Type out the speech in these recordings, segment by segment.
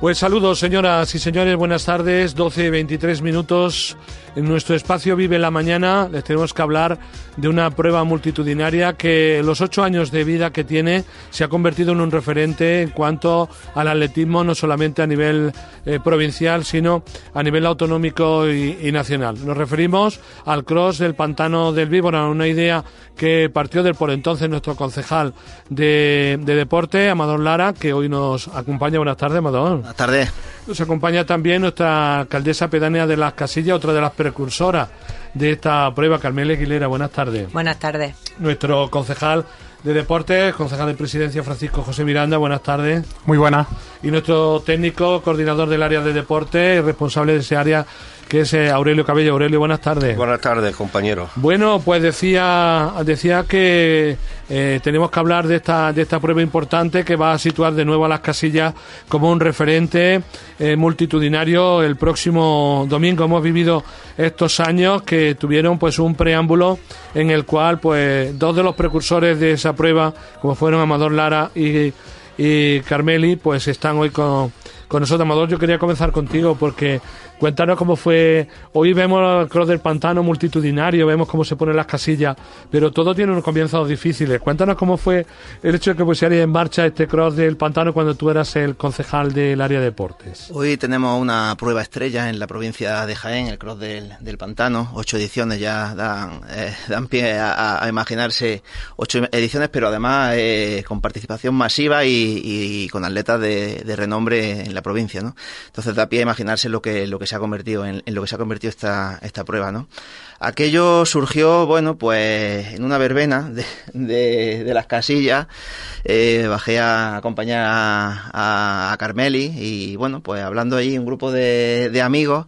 Pues saludos, señoras y señores, buenas tardes. 12 y 23 minutos. En nuestro espacio Vive la Mañana les tenemos que hablar de una prueba multitudinaria que los ocho años de vida que tiene se ha convertido en un referente en cuanto al atletismo, no solamente a nivel eh, provincial, sino a nivel autonómico y, nacional. Nos referimos al cross del pantano del Víbora, una idea que partió del por entonces nuestro concejal de, de deporte, Amador Lara, que hoy nos acompaña. Buenas tardes, Amador. Buenas tardes. Nos acompaña también nuestra alcaldesa pedánea de las Casillas, otra de las precursoras de esta prueba, Carmela Aguilera. Buenas tardes. Buenas tardes. Nuestro concejal de Deportes, concejal de Presidencia Francisco José Miranda, buenas tardes. Muy buenas. Y nuestro técnico, coordinador del área de deporte y responsable de ese área, que es eh, Aurelio Cabello. Aurelio, buenas tardes. Buenas tardes, compañero. Bueno, pues decía, decía que eh, tenemos que hablar de esta, de esta prueba importante que va a situar de nuevo a las casillas como un referente eh, multitudinario el próximo domingo. Hemos vivido estos años que tuvieron pues un preámbulo en el cual pues dos de los precursores de esa prueba, como fueron Amador Lara y, y Carmeli, pues están hoy con, con nosotros. Amador, yo quería comenzar contigo porque Cuéntanos cómo fue. Hoy vemos el cross del pantano multitudinario, vemos cómo se ponen las casillas, pero todo tiene unos comienzos difíciles. Cuéntanos cómo fue el hecho de que pusiera en marcha este cross del pantano cuando tú eras el concejal del área de deportes. Hoy tenemos una prueba estrella en la provincia de Jaén, el cross del, pantano. Ocho ediciones ya dan, eh, dan pie a, imaginarse ocho ediciones, pero además eh, con participación masiva y, con atletas de, de, renombre en la provincia, ¿no? Entonces da pie a imaginarse lo que, lo que se ha convertido en, lo que se ha convertido esta, esta prueba, ¿no? Aquello surgió, bueno, pues en una verbena de, las casillas, eh, bajé a acompañar a, a, Carmeli y bueno, pues hablando ahí un grupo de, amigos,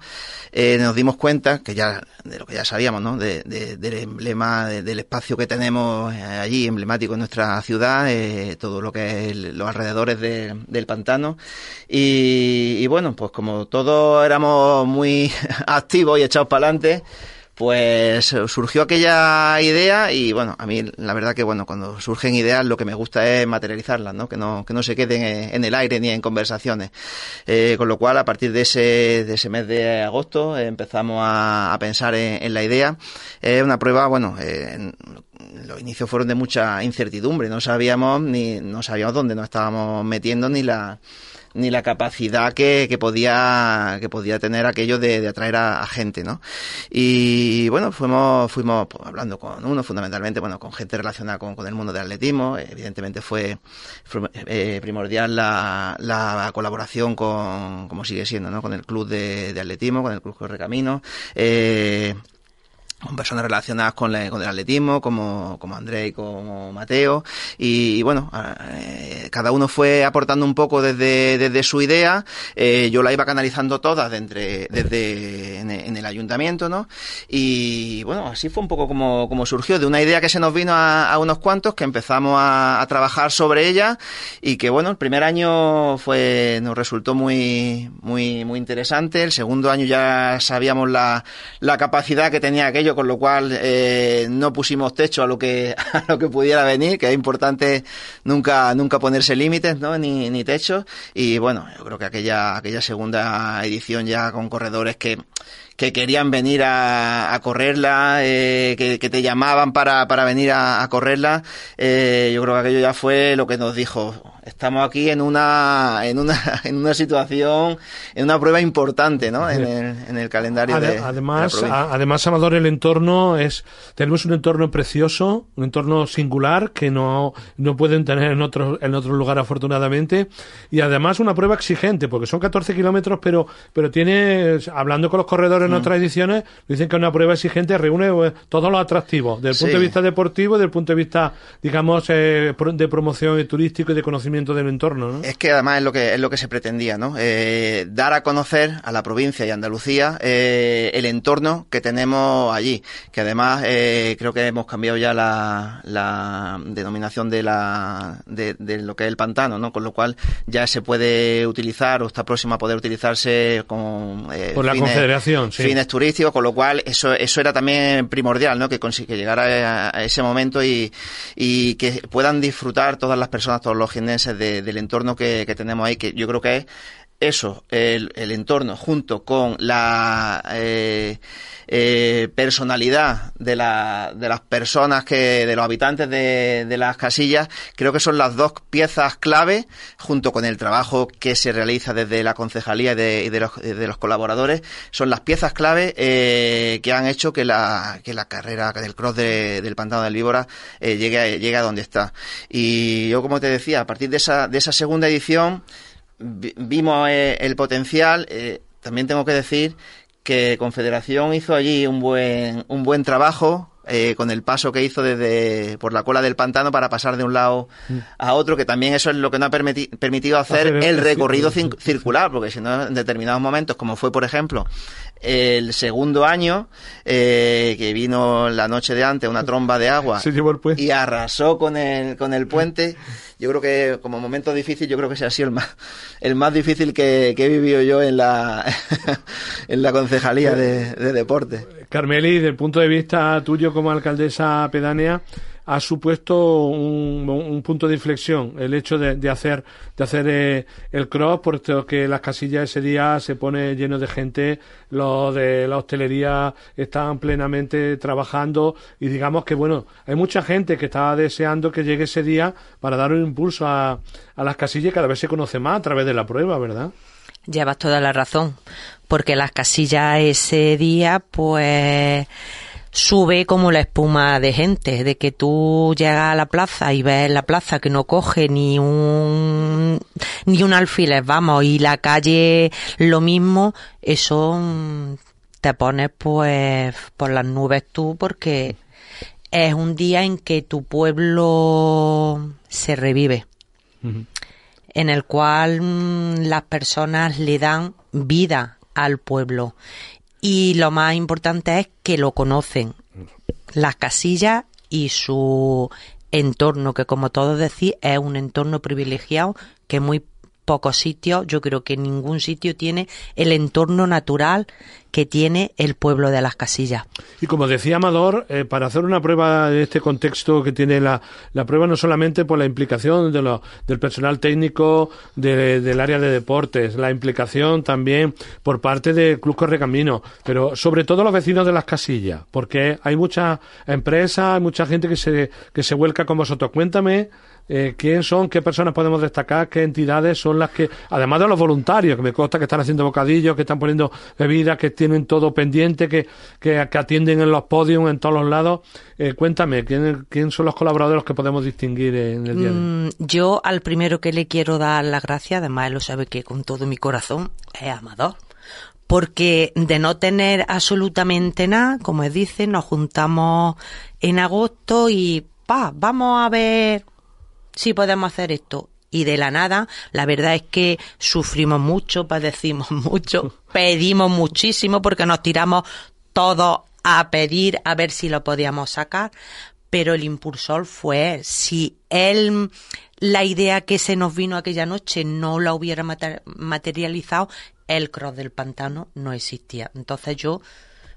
eh, nos dimos cuenta que ya, de lo que ya sabíamos, ¿no? De, del emblema, del espacio que tenemos eh, allí, emblemático en nuestra ciudad, todo lo que es los alrededores del pantano. Y, y bueno, pues como todos éramos muy activos y echados para adelante, pues surgió aquella idea y bueno, a mí la verdad que bueno, cuando surgen ideas lo que me gusta es materializarlas, ¿no? Que no, que no se queden en el aire ni en conversaciones. Eh, con lo cual, a partir de ese, de ese mes de agosto empezamos a, pensar en, la idea. Es una prueba, bueno, eh, los inicios fueron de mucha incertidumbre, no sabíamos ni, no sabíamos dónde nos estábamos metiendo ni la ni la capacidad que, que podía que podía tener aquello de, atraer a, gente, ¿no? Y bueno, fuimos fuimos pues, hablando con uno, fundamentalmente, bueno, con gente relacionada con, con el mundo del atletismo. Evidentemente fue, eh, primordial la, la colaboración con, como sigue siendo, ¿no? Con el club de, de atletismo, con el club Correcamino. Eh, con personas relacionadas con, con el atletismo, como, como André y como Mateo, y, bueno, eh, cada uno fue aportando un poco desde, desde su idea, eh, yo la iba canalizando todas desde, desde en, el ayuntamiento, ¿no? Y bueno, así fue un poco como, como surgió, de una idea que se nos vino a, a unos cuantos, que empezamos a, a, trabajar sobre ella, y que bueno, el primer año fue, nos resultó muy, muy, muy interesante, el segundo año ya sabíamos la, la capacidad que tenía aquello con lo cual eh, no pusimos techo a lo que a lo que pudiera venir, que es importante nunca nunca ponerse límites, ¿no? Ni, ni y bueno, yo creo que aquella aquella segunda edición ya con corredores que que querían venir a, a correrla, eh, que, que, te llamaban para, para venir a, a correrla, eh, yo creo que aquello ya fue lo que nos dijo, estamos aquí en una, en una, en una situación, en una prueba importante, ¿no? En el, en el calendario de, además, además, Amador, el entorno es, tenemos un entorno precioso, un entorno singular que no, no pueden tener en otro, en otro lugar afortunadamente, y además una prueba exigente, porque son 14 kilómetros, pero, pero tiene, hablando con los corredores en otras ediciones, dicen que una prueba exigente reúne eh, todos los atractivos, desde el punto de vista deportivo desde el punto de vista, digamos, eh, de promoción turístico y de conocimiento del entorno, ¿no? Es que además es lo que, es lo que se pretendía, ¿no? Eh, dar a conocer a la provincia y Andalucía el entorno que tenemos allí, que además creo que hemos cambiado ya la, la denominación de la de, de, lo que es el pantano, ¿no? Con lo cual ya se puede utilizar o está próximo a poder utilizarse con por la Confederación, fines turísticos, con lo cual eso, eso era también primordial, ¿no? Que, que llegara a, ese momento y, y que puedan disfrutar todas las personas, todos los jineses del entorno que, que tenemos ahí, que yo creo que es eso, el, el entorno, junto con la eh, eh, personalidad de, la, de las personas que, de los habitantes de, de las casillas, creo que son las dos piezas clave, junto con el trabajo que se realiza desde la concejalía y de, de, los, de los, colaboradores, son las piezas clave eh, que han hecho que la, que la carrera del cross de, del pantano del Víbora eh, llegue, llegue a donde está. Y yo, como te decía, a partir de esa, de esa segunda edición, vimos eh, el potencial. Eh, también tengo que decir que Confederación hizo allí un buen, un buen trabajo eh, con el paso que hizo desde por la cola del pantano para pasar de un lado a otro, que también eso es lo que nos ha permiti permitido hacer, hacer el recorrido circular, porque si no, en determinados momentos, como fue, por ejemplo, el segundo año, eh, que vino la noche de antes una tromba de agua y arrasó con el, con el puente. Yo creo que como momento difícil, yo creo que ese ha sido el más, el más difícil que, que he vivido yo en la, en la concejalía de, de deporte. Carmeli, desde el punto de vista tuyo como alcaldesa pedánea, ha supuesto un, un, punto de inflexión el hecho de, de hacer de hacer eh, el cross porque las casillas ese día se pone lleno de gente los de la hostelería están plenamente trabajando y digamos que bueno hay mucha gente que está deseando que llegue ese día para dar un impulso a, a las casillas y cada vez se conoce más a través de la prueba verdad llevas toda la razón porque las casillas ese día pues sube como la espuma de gente, de que tú llegas a la plaza y ves la plaza que no coge ni un ni un alfiler, vamos, y la calle lo mismo, eso mm, te pones pues por las nubes tú porque es un día en que tu pueblo se revive. En el cual mm, las personas le dan vida al pueblo. Y lo más importante es que lo conocen, las casillas y su entorno, que como todos decís es un entorno privilegiado que muy pocos sitios, yo creo que ningún sitio tiene el entorno natural que tiene el pueblo de las casillas. Y como decía Amador, eh, para hacer una prueba de este contexto que tiene la, la prueba, no solamente por la implicación de lo, del personal técnico de, del área de deportes, la implicación también por parte del Club Correcamino, pero sobre todo los vecinos de las casillas, porque hay muchas empresas, hay mucha gente que se, que se vuelca con vosotros. Cuéntame eh, quién son, qué personas podemos destacar, qué entidades son las que, además de los voluntarios, que me consta que están haciendo bocadillos, que están poniendo bebidas, que tienen todo pendiente, que, que, atienden en los podios, en todos los lados. Eh, cuéntame, ¿quién, ¿quién son los colaboradores que podemos distinguir en el día de? Mm, yo al primero que le quiero dar las gracias, además él lo sabe que con todo mi corazón, es Amador porque de no tener absolutamente nada, como dice, nos juntamos en agosto y pa, vamos a ver sí podemos hacer esto. Y de la nada, la verdad es que sufrimos mucho, padecimos mucho, pedimos muchísimo porque nos tiramos todos a pedir a ver si lo podíamos sacar, pero el impulsor fue si él la idea que se nos vino aquella noche no la hubiera materializado, el cross del pantano no existía. Entonces yo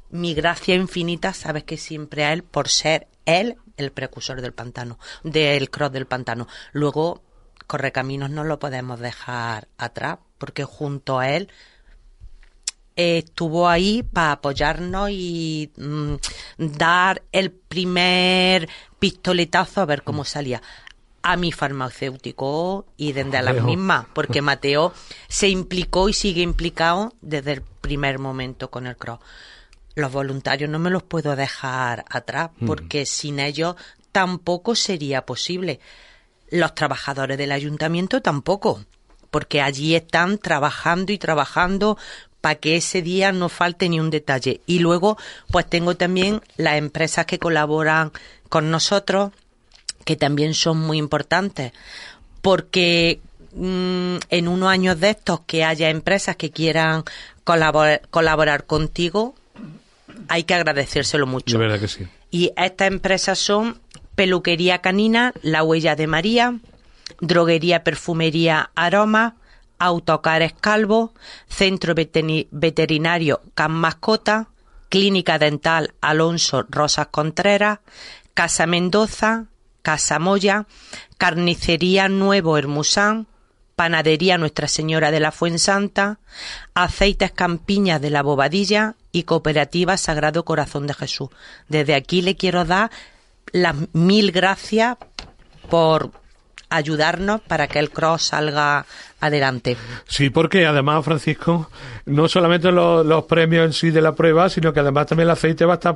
mi gracia infinita, sabes que siempre a él por ser él el precursor del pantano, del cross del pantano. Luego, Correcaminos no lo podemos dejar atrás, porque junto a él estuvo ahí para apoyarnos y mm, dar el primer pistoletazo a ver cómo salía. A mi farmacéutico y desde las mismas, porque Mateo se implicó y sigue implicado desde el primer momento con el cross los voluntarios no me los puedo dejar atrás, mm. porque sin ellos tampoco sería posible. Los trabajadores del ayuntamiento tampoco, porque allí están trabajando y trabajando para que ese día no falte ni un detalle. Y luego, pues tengo también las empresas que colaboran con nosotros, que también son muy importantes, porque mm, en unos años de estos que haya empresas que quieran colaborar contigo, hay que agradecérselo mucho. De verdad que sí. Y estas empresas son Peluquería Canina, La Huella de María, Droguería Perfumería Aroma, Autocares Calvo, Centro Veterinario Can Mascota, Clínica Dental Alonso Rosas Contreras, Casa Mendoza, Casa Moya, Carnicería Nuevo Hermusán, Panadería Nuestra Señora de la Fuensanta, Aceites Campiñas de la Bobadilla y Cooperativa Sagrado Corazón de Jesús. Desde aquí le quiero dar las mil gracias por ayudarnos para que el cross salga adelante. Sí, porque además, Francisco, no solamente los, premios en sí de la prueba, sino que además también el aceite va a estar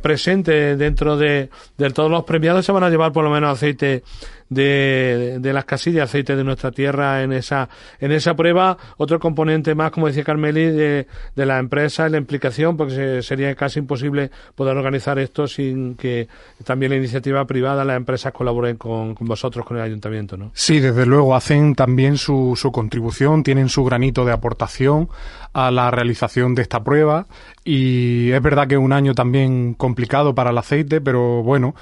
presente dentro de, de todos los premiados. Se van a llevar por lo menos aceite de, de las casillas, aceite de nuestra tierra en esa, en esa prueba. Otro componente más, como decía Carmeli, de, de la empresa, la implicación, porque sería casi imposible poder organizar esto sin que también la iniciativa privada, las empresas colaboren con, con vosotros, con el ayuntamiento, ¿no? Sí, desde luego, hacen también su, su contribución, tienen su granito de aportación a la realización de esta prueba y es verdad que un año también complicado para el aceite, pero bueno,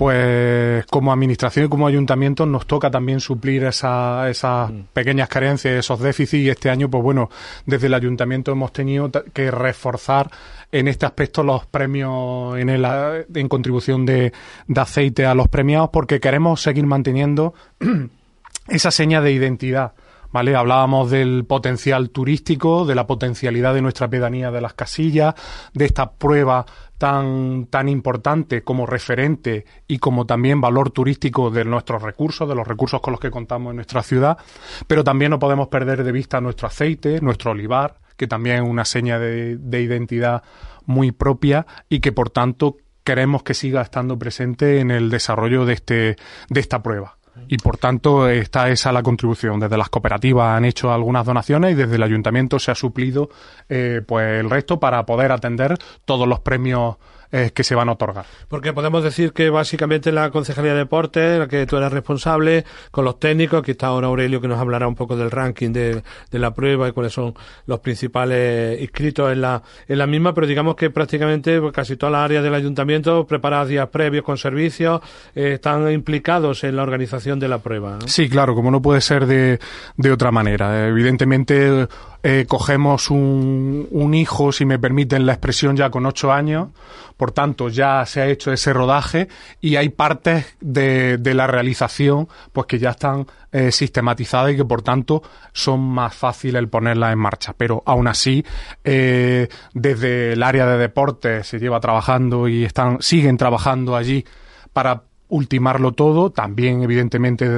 pues como administración y como ayuntamiento nos toca también suplir esa, esas mm. pequeñas carencias, esos déficits y este año, pues bueno, desde el ayuntamiento hemos tenido que reforzar en este aspecto los premios en, el, en contribución de, de aceite a los premiados porque queremos seguir manteniendo esa seña de identidad. ¿Vale? Hablábamos del potencial turístico, de la potencialidad de nuestra pedanía de las casillas, de esta prueba tan, tan importante como referente y como también valor turístico de nuestros recursos, de los recursos con los que contamos en nuestra ciudad, pero también no podemos perder de vista nuestro aceite, nuestro olivar, que también es una seña de, de identidad muy propia y que por tanto queremos que siga estando presente en el desarrollo de, este, de esta prueba y por tanto está esa la contribución. Desde las cooperativas han hecho algunas donaciones y desde el ayuntamiento se ha suplido eh, pues el resto para poder atender todos los premios eh, que se van a otorgar. Porque podemos decir que básicamente la Concejalía de Deportes, la que tú eres responsable, con los técnicos, aquí está ahora Aurelio que nos hablará un poco del ranking de, de la prueba y cuáles son los principales inscritos en la, en la misma, pero digamos que prácticamente casi todas las áreas del ayuntamiento preparadas días previos con servicios eh, están implicados en la organización de la prueba. Sí, claro, como no puede ser de, de otra manera. Evidentemente eh, cogemos un, un, hijo, si me permiten la expresión, ya con ocho años, por tanto ya se ha hecho ese rodaje y hay partes de, de la realización pues que ya están eh, sistematizadas y que por tanto son más fáciles el ponerlas en marcha. Pero aún así, eh, desde el área de deportes se lleva trabajando y están, siguen trabajando allí para ultimarlo todo, también evidentemente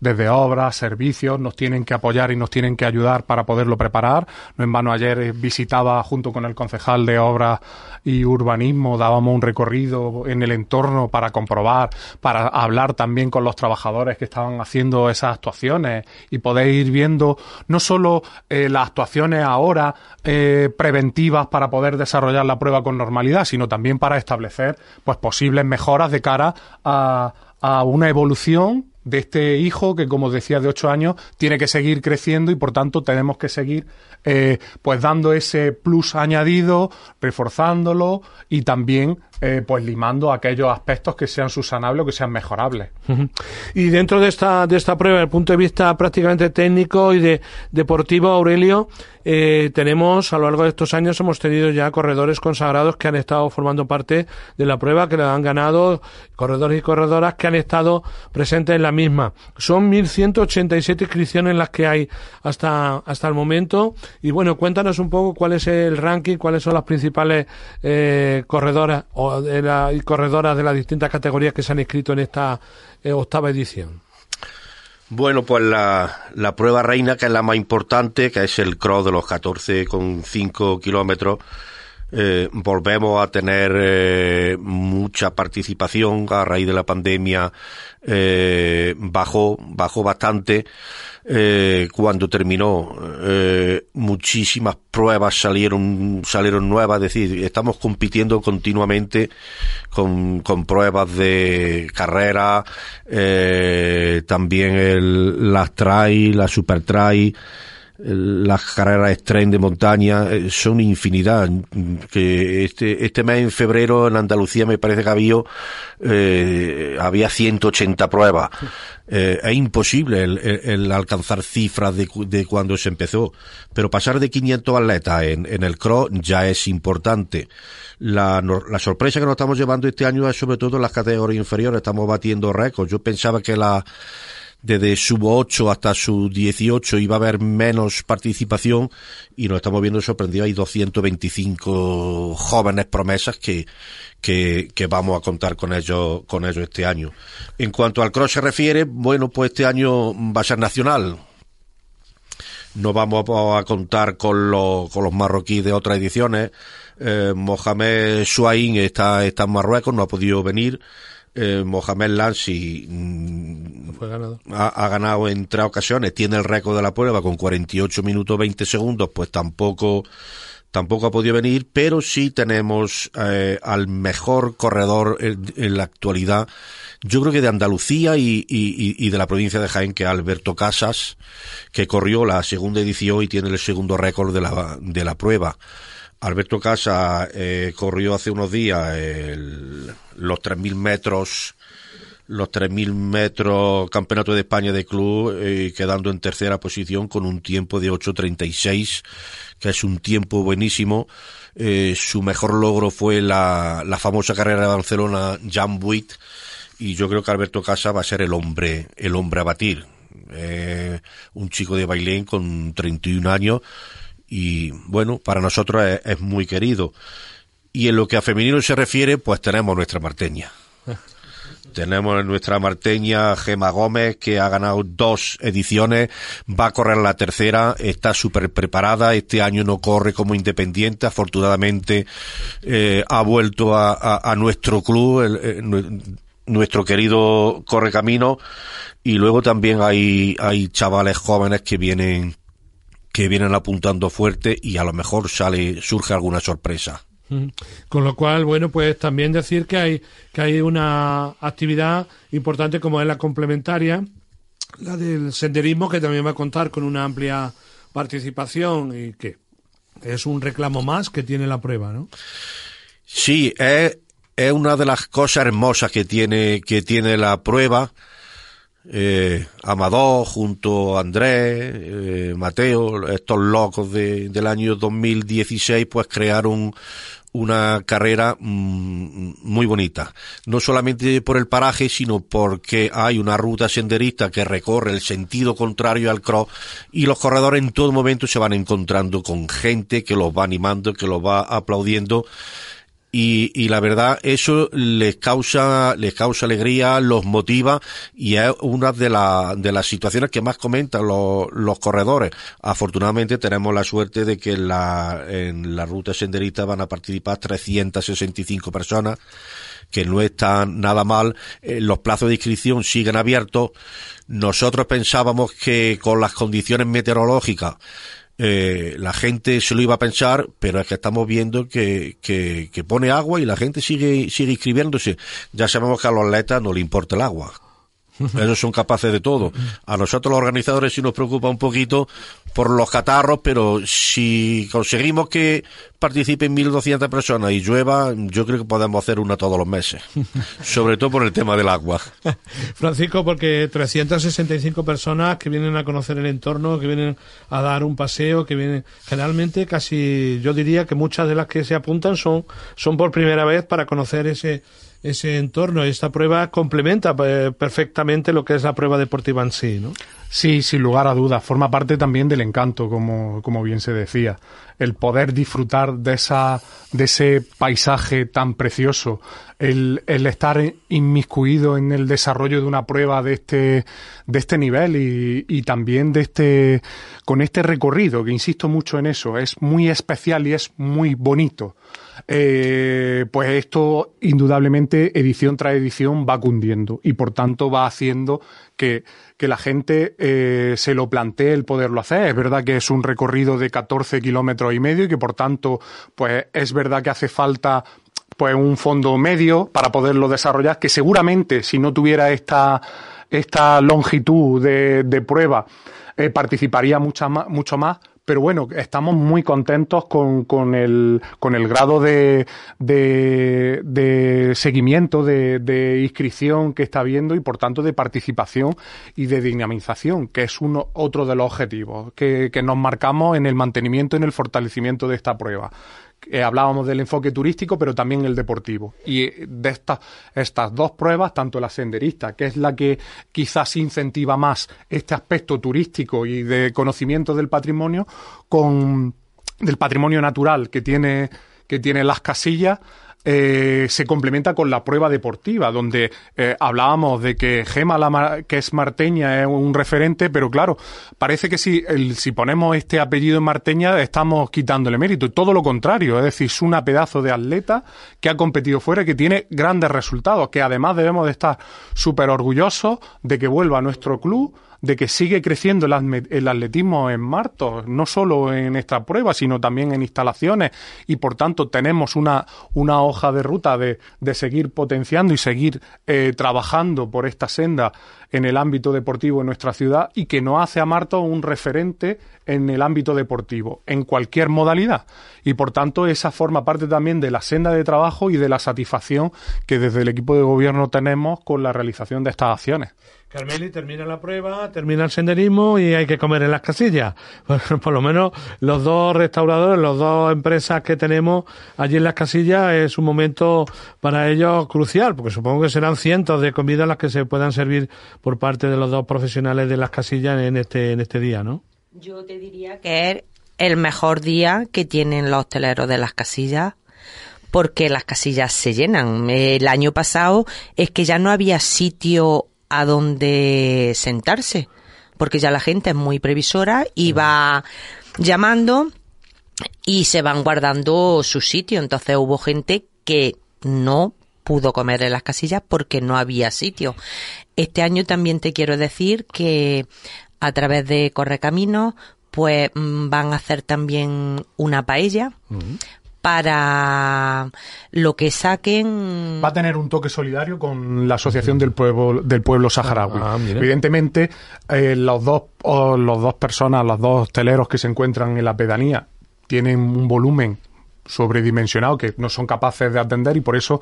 desde obras, servicios, nos tienen que apoyar y nos tienen que ayudar para poderlo preparar. No en vano ayer visitaba junto con el concejal de obras y urbanismo, dábamos un recorrido en el entorno para comprobar, para hablar también con los trabajadores que estaban haciendo esas actuaciones y poder ir viendo no solo eh, las actuaciones ahora eh, preventivas para poder desarrollar la prueba con normalidad, sino también para establecer pues posibles mejoras de cara a a, una evolución de este hijo que, como decía, de ocho años, tiene que seguir creciendo y, por tanto, tenemos que seguir eh, pues dando ese plus añadido, reforzándolo y también eh, pues limando aquellos aspectos que sean subsanables o que sean mejorables. Y dentro de esta, de esta prueba, desde el punto de vista prácticamente técnico y de deportivo, Aurelio, eh, tenemos a lo largo de estos años hemos tenido ya corredores consagrados que han estado formando parte de la prueba, que la han ganado, corredores y corredoras que han estado presentes en la misma. Son 1.187 inscripciones las que hay hasta, hasta el momento. Y bueno, cuéntanos un poco cuál es el ranking, cuáles son las principales eh, corredoras o de la, y corredoras de las distintas categorías que se han inscrito en esta eh, octava edición? Bueno, pues la, la, prueba reina, que es la más importante, que es el cross de los 14,5 kilómetros, eh, volvemos a tener eh, mucha participación a raíz de la pandemia, eh, bajó, bajó bastante. Eh, cuando terminó, eh, muchísimas pruebas salieron, salieron nuevas, es decir, estamos compitiendo continuamente con, con pruebas de carrera, también el, las trail, la super trail, las carreras extreme de montaña eh, son infinidad que este este mes en febrero en Andalucía me parece que había eh, había 180 pruebas. Eh, es imposible el, alcanzar cifras de, de, cuando se empezó. Pero pasar de 500 atletas en, en el cross ya es importante. La, la sorpresa que nos estamos llevando este año es sobre todo en las categorías inferiores. Estamos batiendo récords. Yo pensaba que la desde sub 8 hasta sub 18 iba a haber menos participación y nos estamos viendo sorprendidos. Hay 225 jóvenes promesas que, que, vamos a contar con ellos, con ellos este año. En cuanto al cross se refiere, bueno, pues este año va a ser nacional. No vamos a contar con los, con los marroquíes de otras ediciones. Eh, Mohamed Suain está, está en Marruecos, no ha podido venir eh, Mohamed Lansi mm, ha, ganado en tres ocasiones, tiene el récord de la prueba con 48 minutos 20 segundos, pues tampoco tampoco ha podido venir, pero sí tenemos eh, al mejor corredor en, la actualidad, yo creo que de Andalucía y, y, de la provincia de Jaén, que es Alberto Casas, que corrió la segunda edición y tiene el segundo récord de la, de la prueba. Alberto Casa eh, corrió hace unos días el, los 3.000 metros los 3.000 metros campeonato de España de club eh, quedando en tercera posición con un tiempo de 8.36 que es un tiempo buenísimo. Eh, su mejor logro fue la, la famosa carrera de Barcelona Jan Buit y yo creo que Alberto Casa va a ser el hombre el hombre a batir. Eh, un chico de Bailén con 31 años y bueno, para nosotros es, muy querido. Y en lo que a femenino se refiere, pues tenemos nuestra marteña. tenemos nuestra marteña Gema Gómez, que ha ganado dos ediciones, va a correr la tercera, está súper preparada, este año no corre como independiente, afortunadamente eh, ha vuelto a, nuestro club, nuestro querido Correcamino, y luego también hay, hay chavales jóvenes que vienen que vienen apuntando fuerte y a lo mejor sale surge alguna sorpresa. Con lo cual, bueno, pues también decir que hay que hay una actividad importante como es la complementaria, la del senderismo que también va a contar con una amplia participación y que es un reclamo más que tiene la prueba, ¿no? Sí, es, es una de las cosas hermosas que tiene que tiene la prueba eh, Amador junto a Andrés, eh, Mateo, estos locos de, del año 2016, pues crearon una carrera mm, muy bonita. No solamente por el paraje, sino porque hay una ruta senderista que recorre el sentido contrario al cross y los corredores en todo momento se van encontrando con gente que los va animando, que los va aplaudiendo y, y, la verdad eso les causa les causa alegría los motiva y es una de, la, de las situaciones que más comentan los, los corredores. Afortunadamente tenemos la suerte de que la, en la ruta senderista van a participar 365 personas que no está nada mal. Eh, los plazos de inscripción siguen abiertos. Nosotros pensábamos que con las condiciones meteorológicas eh, la gente se lo iba a pensar, pero es que estamos viendo que, que, que pone agua y la gente sigue, sigue inscribiéndose. Ya sabemos que a los atletas no le importa el agua. Ellos son capaces de todo. A nosotros los organizadores sí nos preocupa un poquito por los catarros, pero si conseguimos que participen 1.200 personas y llueva, yo creo que podemos hacer una todos los meses. Sobre todo por el tema del agua. Francisco, porque 365 personas que vienen a conocer el entorno, que vienen a dar un paseo, que vienen generalmente casi, yo diría que muchas de las que se apuntan son, son por primera vez para conocer ese ese entorno. Esta prueba complementa eh, perfectamente lo que es la prueba deportiva en sí, ¿no? Sí, sin lugar a dudas. Forma parte también del encanto, como, como bien se decía. El poder disfrutar de esa, de ese paisaje tan precioso, el, el estar inmiscuido en el desarrollo de una prueba de este, de este nivel y, y también de este, con este recorrido, que insisto mucho en eso, es muy especial y es muy bonito eh, pues esto indudablemente edición tras edición va cundiendo y por tanto va haciendo que, que la gente eh, se lo plantee el poderlo hacer. Es verdad que es un recorrido de 14 kilómetros y medio y que por tanto pues es verdad que hace falta pues un fondo medio para poderlo desarrollar que seguramente si no tuviera esta esta longitud de, de prueba eh, participaría mucha más, mucho más pero bueno, estamos muy contentos con, con, el, con el grado de, de, de seguimiento, de, de, inscripción que está habiendo y por tanto de participación y de dinamización, que es uno, otro de los objetivos que, que nos marcamos en el mantenimiento en el fortalecimiento de esta prueba Eh, hablábamos del enfoque turístico, pero también el deportivo. Y de estas, estas dos pruebas, tanto la senderista, que es la que quizás incentiva más este aspecto turístico y de conocimiento del patrimonio, con del patrimonio natural que tiene, que tiene las casillas, eh, se complementa con la prueba deportiva, donde eh, hablábamos de que Gema, la que es marteña, es un referente, pero claro, parece que si, el, si ponemos este apellido en marteña estamos quitándole mérito, todo lo contrario, es decir, es una pedazo de atleta que ha competido fuera y que tiene grandes resultados, que además debemos de estar súper orgullosos de que vuelva a nuestro club, de que sigue creciendo el atletismo en Martos, no solo en esta prueba, sino también en instalaciones, y por tanto tenemos una, una hoja de ruta de, de seguir potenciando y seguir eh, trabajando por esta senda en el ámbito deportivo en nuestra ciudad y que nos hace a Martos un referente en el ámbito deportivo, en cualquier modalidad. Y por tanto, esa forma parte también de la senda de trabajo y de la satisfacción que desde el equipo de gobierno tenemos con la realización de estas acciones. Carmeli, termina la prueba, termina el senderismo y hay que comer en las casillas. Por, lo menos los dos restauradores, las dos empresas que tenemos allí en las casillas es un momento para ellos crucial, porque supongo que serán cientos de comidas las que se puedan servir por parte de los dos profesionales de las casillas en este, en este día, ¿no? Yo te diría que es el mejor día que tienen los hosteleros de las casillas porque las casillas se llenan. El año pasado es que ya no había sitio a donde sentarse, porque ya la gente es muy previsora y va llamando y se van guardando su sitio. Entonces hubo gente que no pudo comer en las casillas porque no había sitio. Este año también te quiero decir que a través de Correcaminos pues mm, van a hacer también una paella para lo que saquen. Va a tener un toque solidario con la Asociación del Pueblo, del pueblo Saharaui. Ah, Evidentemente, eh, los, dos, los dos personas, los dos hosteleros que se encuentran en la pedanía, tienen un volumen sobredimensionado que no son capaces de atender y por eso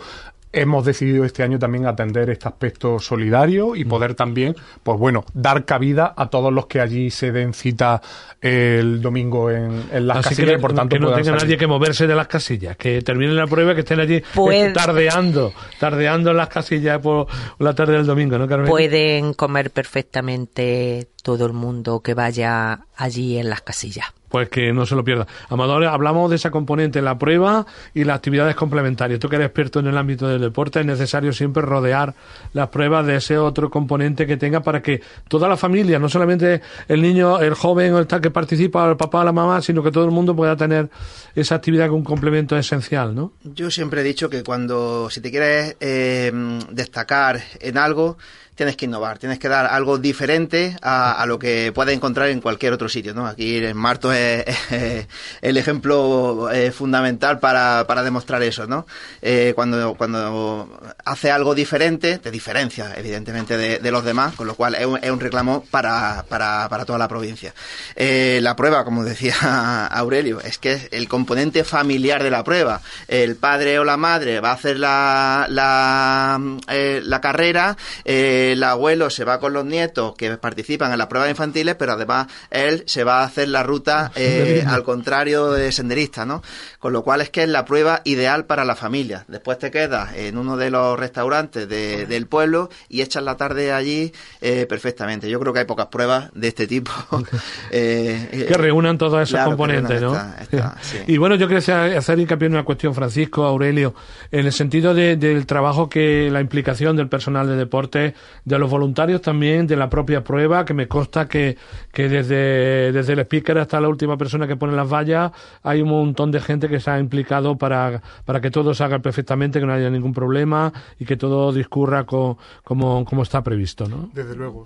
hemos decidido este año también atender este aspecto solidario y mm. poder también, pues bueno, dar cabida a todos los que allí se den cita el domingo en, las casillas. Que, por tanto, que no tenga nadie que moverse de las casillas, que terminen la prueba, que estén allí pues tardeando, tardeando en las casillas por la tarde del domingo, ¿no, Carmen? Pueden comer perfectamente todo el mundo que vaya allí en las casillas pues que no se lo pierda. Amador, hablamos de esa componente, la prueba y las actividades complementarias. Tú que eres experto en el ámbito del deporte, es necesario siempre rodear las pruebas de ese otro componente que tenga para que toda la familia, no solamente el niño, el joven o el tal que participa, el papá o la mamá, sino que todo el mundo pueda tener esa actividad como un complemento esencial, ¿no? Yo siempre he dicho que cuando, si te quieres eh, destacar en algo, tienes que innovar, tienes que dar algo diferente a, lo que puedes encontrar en cualquier otro sitio, ¿no? Aquí en Marto es, el ejemplo eh, fundamental para, para, demostrar eso, ¿no? Eh, cuando, cuando hace algo diferente, te diferencia, evidentemente, de, los demás, con lo cual es un, es un reclamo para, para, para, toda la provincia. Eh, la prueba, como decía Aurelio, es que es el componente familiar de la prueba. El padre o la madre va a hacer la, la, la carrera, el abuelo se va con los nietos que participan en las pruebas infantiles, pero además él se va a hacer la ruta eh, al contrario de senderista, ¿no? Con lo cual es que es la prueba ideal para la familia. Después te quedas en uno de los restaurantes del pueblo y echas la tarde allí eh, perfectamente. Yo creo que hay pocas pruebas de este tipo. Eh, que reúnan todos esos componentes, ¿no? Y bueno, yo quería hacer hincapié en una cuestión, Francisco, Aurelio, en el sentido del trabajo que la implicación del personal de deporte de los voluntarios también, de la propia prueba, que me consta que, que desde, desde el speaker hasta la última persona que pone las vallas, hay un montón de gente que se ha implicado para, para que todo se haga perfectamente, que no haya ningún problema y que todo discurra como, como está previsto, ¿no? Desde luego.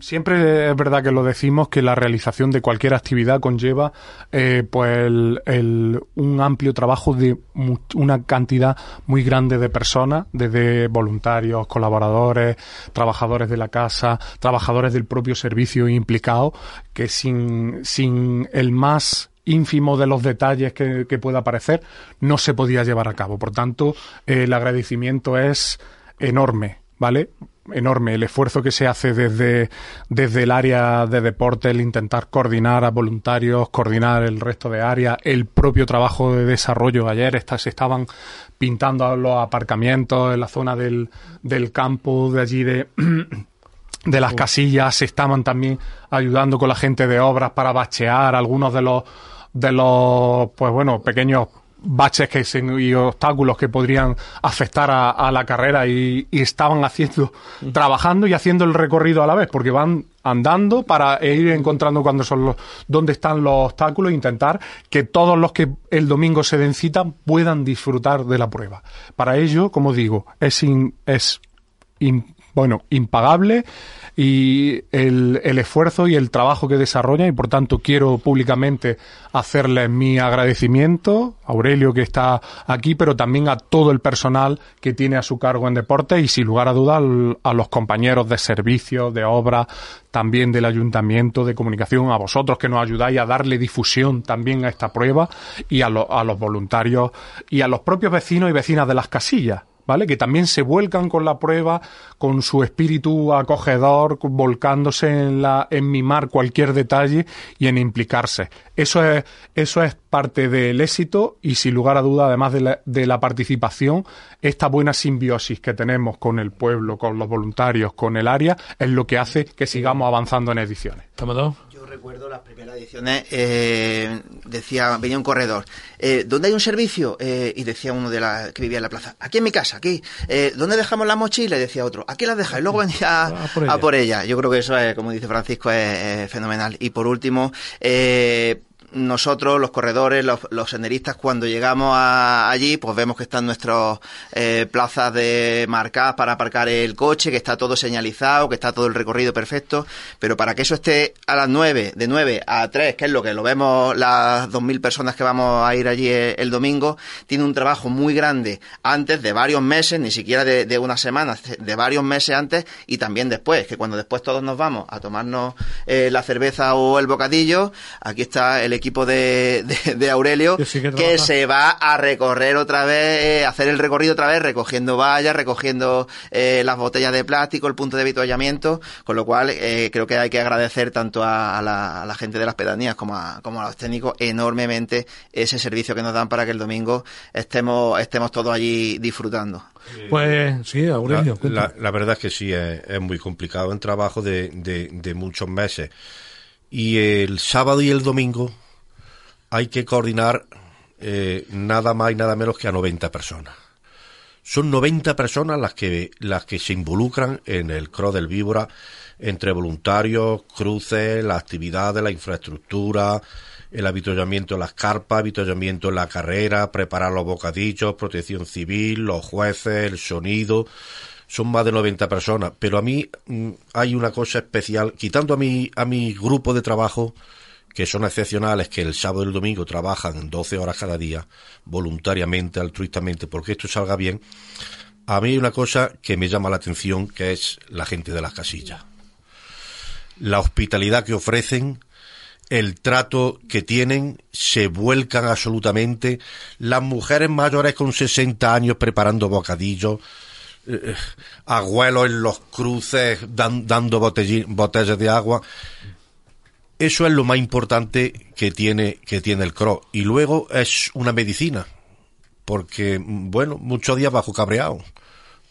siempre es verdad que lo decimos, que la realización de cualquier actividad conlleva eh, pues el, un amplio trabajo de una cantidad muy grande de personas, desde voluntarios, colaboradores, trabajadores de la casa, trabajadores del propio servicio implicados, que sin, sin el más ínfimo de los detalles que, pueda aparecer, no se podía llevar a cabo. Por tanto, el agradecimiento es enorme, ¿vale? enorme el esfuerzo que se hace desde, desde el área de deporte, el intentar coordinar a voluntarios, coordinar el resto de áreas, el propio trabajo de desarrollo. Ayer se estaban pintando los aparcamientos en la zona del, del campo de allí de de las casillas se estaban también ayudando con la gente de obras para bachear algunos de los de los pues bueno pequeños baches que y obstáculos que podrían afectar a, la carrera y, estaban haciendo trabajando y haciendo el recorrido a la vez porque van andando para ir encontrando cuándo son los dónde están los obstáculos e intentar que todos los que el domingo se den cita puedan disfrutar de la prueba. Para ello como digo es es bueno impagable y el, el, esfuerzo y el trabajo que desarrolla y por tanto quiero públicamente hacerles mi agradecimiento a Aurelio que está aquí pero también a todo el personal que tiene a su cargo en deporte y sin lugar a dudas a los compañeros de servicio, de obra, también del ayuntamiento de comunicación, a vosotros que nos ayudáis a darle difusión también a esta prueba y a, a los voluntarios y a los propios vecinos y vecinas de las casillas ¿vale? Que también se vuelcan con la prueba, con su espíritu acogedor, volcándose en la, en mimar cualquier detalle y en implicarse. Eso es, eso es parte del éxito y sin lugar a duda, además de la, de la participación, esta buena simbiosis que tenemos con el pueblo, con los voluntarios, con el área, es lo que hace que sigamos avanzando en ediciones recuerdo las primeras ediciones, eh, decía, venía un corredor, eh, ¿dónde hay un servicio? Eh, y decía uno de la que vivía en la plaza, aquí en mi casa, aquí. ¿Dónde dejamos la mochila? Y decía otro, aquí la dejáis. Luego venía a, por, ella. Yo creo que eso es, como dice Francisco, es, fenomenal. Y por último, eh, nosotros, los corredores, los, senderistas, cuando llegamos allí, pues vemos que están nuestras eh, plazas de marcadas para aparcar el coche, que está todo señalizado, que está todo el recorrido perfecto, pero para que eso esté a las 9, de 9 a 3, que es lo que lo vemos las 2.000 personas que vamos a ir allí el, domingo, tiene un trabajo muy grande antes de varios meses, ni siquiera de, unas semanas, de varios meses antes y también después, que cuando después todos nos vamos a tomarnos eh, la cerveza o el bocadillo, aquí está el equipo de, de, Aurelio que, se va a recorrer otra vez, eh, hacer el recorrido otra vez, recogiendo vallas, recogiendo eh, las botellas de plástico, el punto de avituallamiento, con lo cual eh, creo que hay que agradecer tanto a, la, gente de las pedanías como a, como a los técnicos enormemente ese servicio que nos dan para que el domingo estemos, estemos todos allí disfrutando. Pues sí, Aurelio. La, verdad es que sí, es, muy complicado, un trabajo de, de muchos meses. Y el sábado y el domingo hay que coordinar eh, nada más y nada menos que a 90 personas. Son 90 personas las que, las que se involucran en el CRO del Víbora, entre voluntarios, cruces, las actividades, la infraestructura, el habituallamiento en las carpas, habituallamiento en la carrera, preparar los bocadillos, protección civil, los jueces, el sonido. Son más de 90 personas. Pero a mí mm, hay una cosa especial, quitando a mi, a mi grupo de trabajo, que son excepcionales, que el sábado y el domingo trabajan 12 horas cada día, voluntariamente, altruistamente, porque esto salga bien, a mí hay una cosa que me llama la atención, que es la gente de las casillas. La hospitalidad que ofrecen, el trato que tienen, se vuelcan absolutamente. Las mujeres mayores con 60 años preparando bocadillos, eh, abuelos en los cruces dando botellas de agua. Eso es lo más importante que tiene, que tiene el CRO. Y luego es una medicina. Porque, bueno, muchos días bajo cabreado.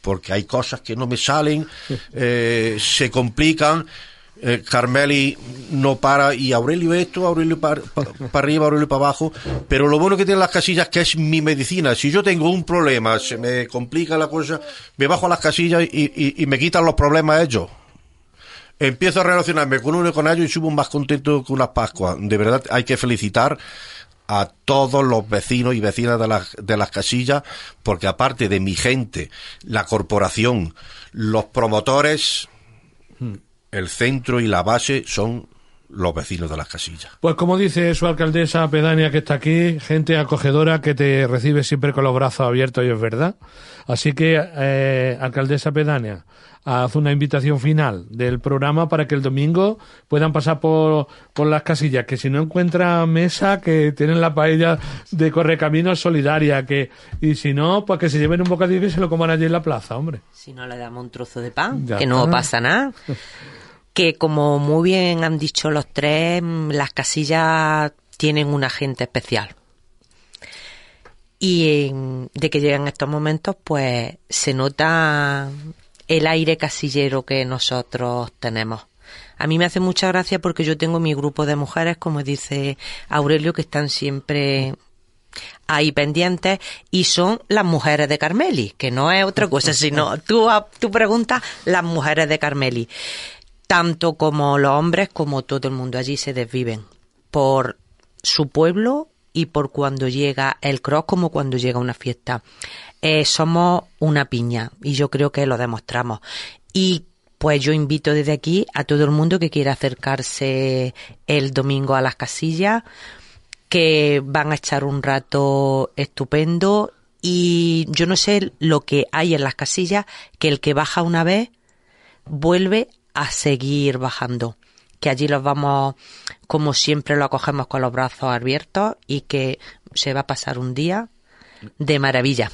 Porque hay cosas que no me salen, eh, se complican. Eh, Carmeli no para y Aurelio esto, Aurelio para arriba, Aurelio para abajo, pero lo bueno que tienen las casillas es que es mi medicina. Si yo tengo un problema, se me complica la cosa, me bajo a las casillas y, y me quitan los problemas ellos empiezo a relacionarme con uno y con ellos y subo más contento que unas Pascuas. De verdad hay que felicitar a todos los vecinos y vecinas de las, de las casillas, porque aparte de mi gente, la corporación, los promotores, el centro y la base son los vecinos de las casillas. Pues como dice su alcaldesa pedánea que está aquí, gente acogedora que te recibe siempre con los brazos abiertos y es verdad. Así que, eh, alcaldesa pedánea, haz una invitación final del programa para que el domingo puedan pasar por, por las casillas, que si no encuentran mesa, que tienen la paella de Correcaminos solidaria, que, y si no, pues que se lleven un bocadillo y se lo coman allí en la plaza, hombre. Si no le damos un trozo de pan, Ya que no pasa nada. que como muy bien han dicho los tres, las casillas tienen una gente especial. Y de que llegan estos momentos, pues se nota el aire casillero que nosotros tenemos. A mí me hace mucha gracia porque yo tengo mi grupo de mujeres, como dice Aurelio, que están siempre ahí pendientes y son las mujeres de Carmeli, que no es otra cosa, sino tú, tú preguntas las mujeres de Carmeli. Tanto como los hombres como todo el mundo allí se desviven por su pueblo y por cuando llega el cross como cuando llega una fiesta. Eh, somos una piña y yo creo que lo demostramos. Y pues yo invito desde aquí a todo el mundo que quiera acercarse el domingo a las casillas, que van a echar un rato estupendo y yo no sé lo que hay en las casillas, que el que baja una vez vuelve a seguir bajando. Que allí los vamos, como siempre, lo acogemos con los brazos abiertos y que se va a pasar un día de maravilla.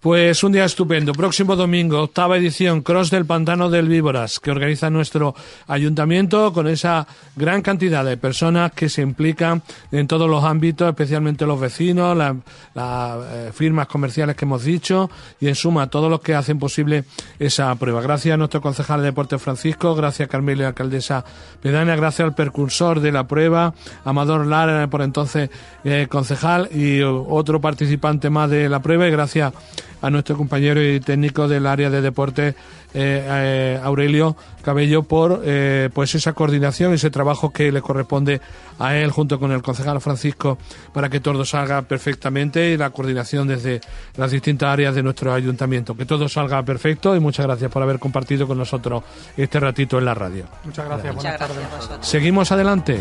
Pues un día estupendo. Próximo domingo, octava edición, Cross del Pantano del Víboras, que organiza nuestro ayuntamiento con esa gran cantidad de personas que se implican en todos los ámbitos, especialmente los vecinos, las, eh, firmas comerciales que hemos dicho y en suma todos los que hacen posible esa prueba. Gracias a nuestro concejal de Deportes Francisco, gracias a Carmelo Alcaldesa Pedánea, gracias al percursor de la prueba, Amador Lara, por entonces eh, concejal y otro participante más de la prueba y gracias a nuestro compañero y técnico del área de deporte eh, eh, Aurelio Cabello por eh, pues esa coordinación ese trabajo que le corresponde a él junto con el concejal Francisco para que todo salga perfectamente y la coordinación desde las distintas áreas de nuestro ayuntamiento que todo salga perfecto y muchas gracias por haber compartido con nosotros este ratito en la radio Muchas gracias. Muchas Buenas tardes. gracias seguimos adelante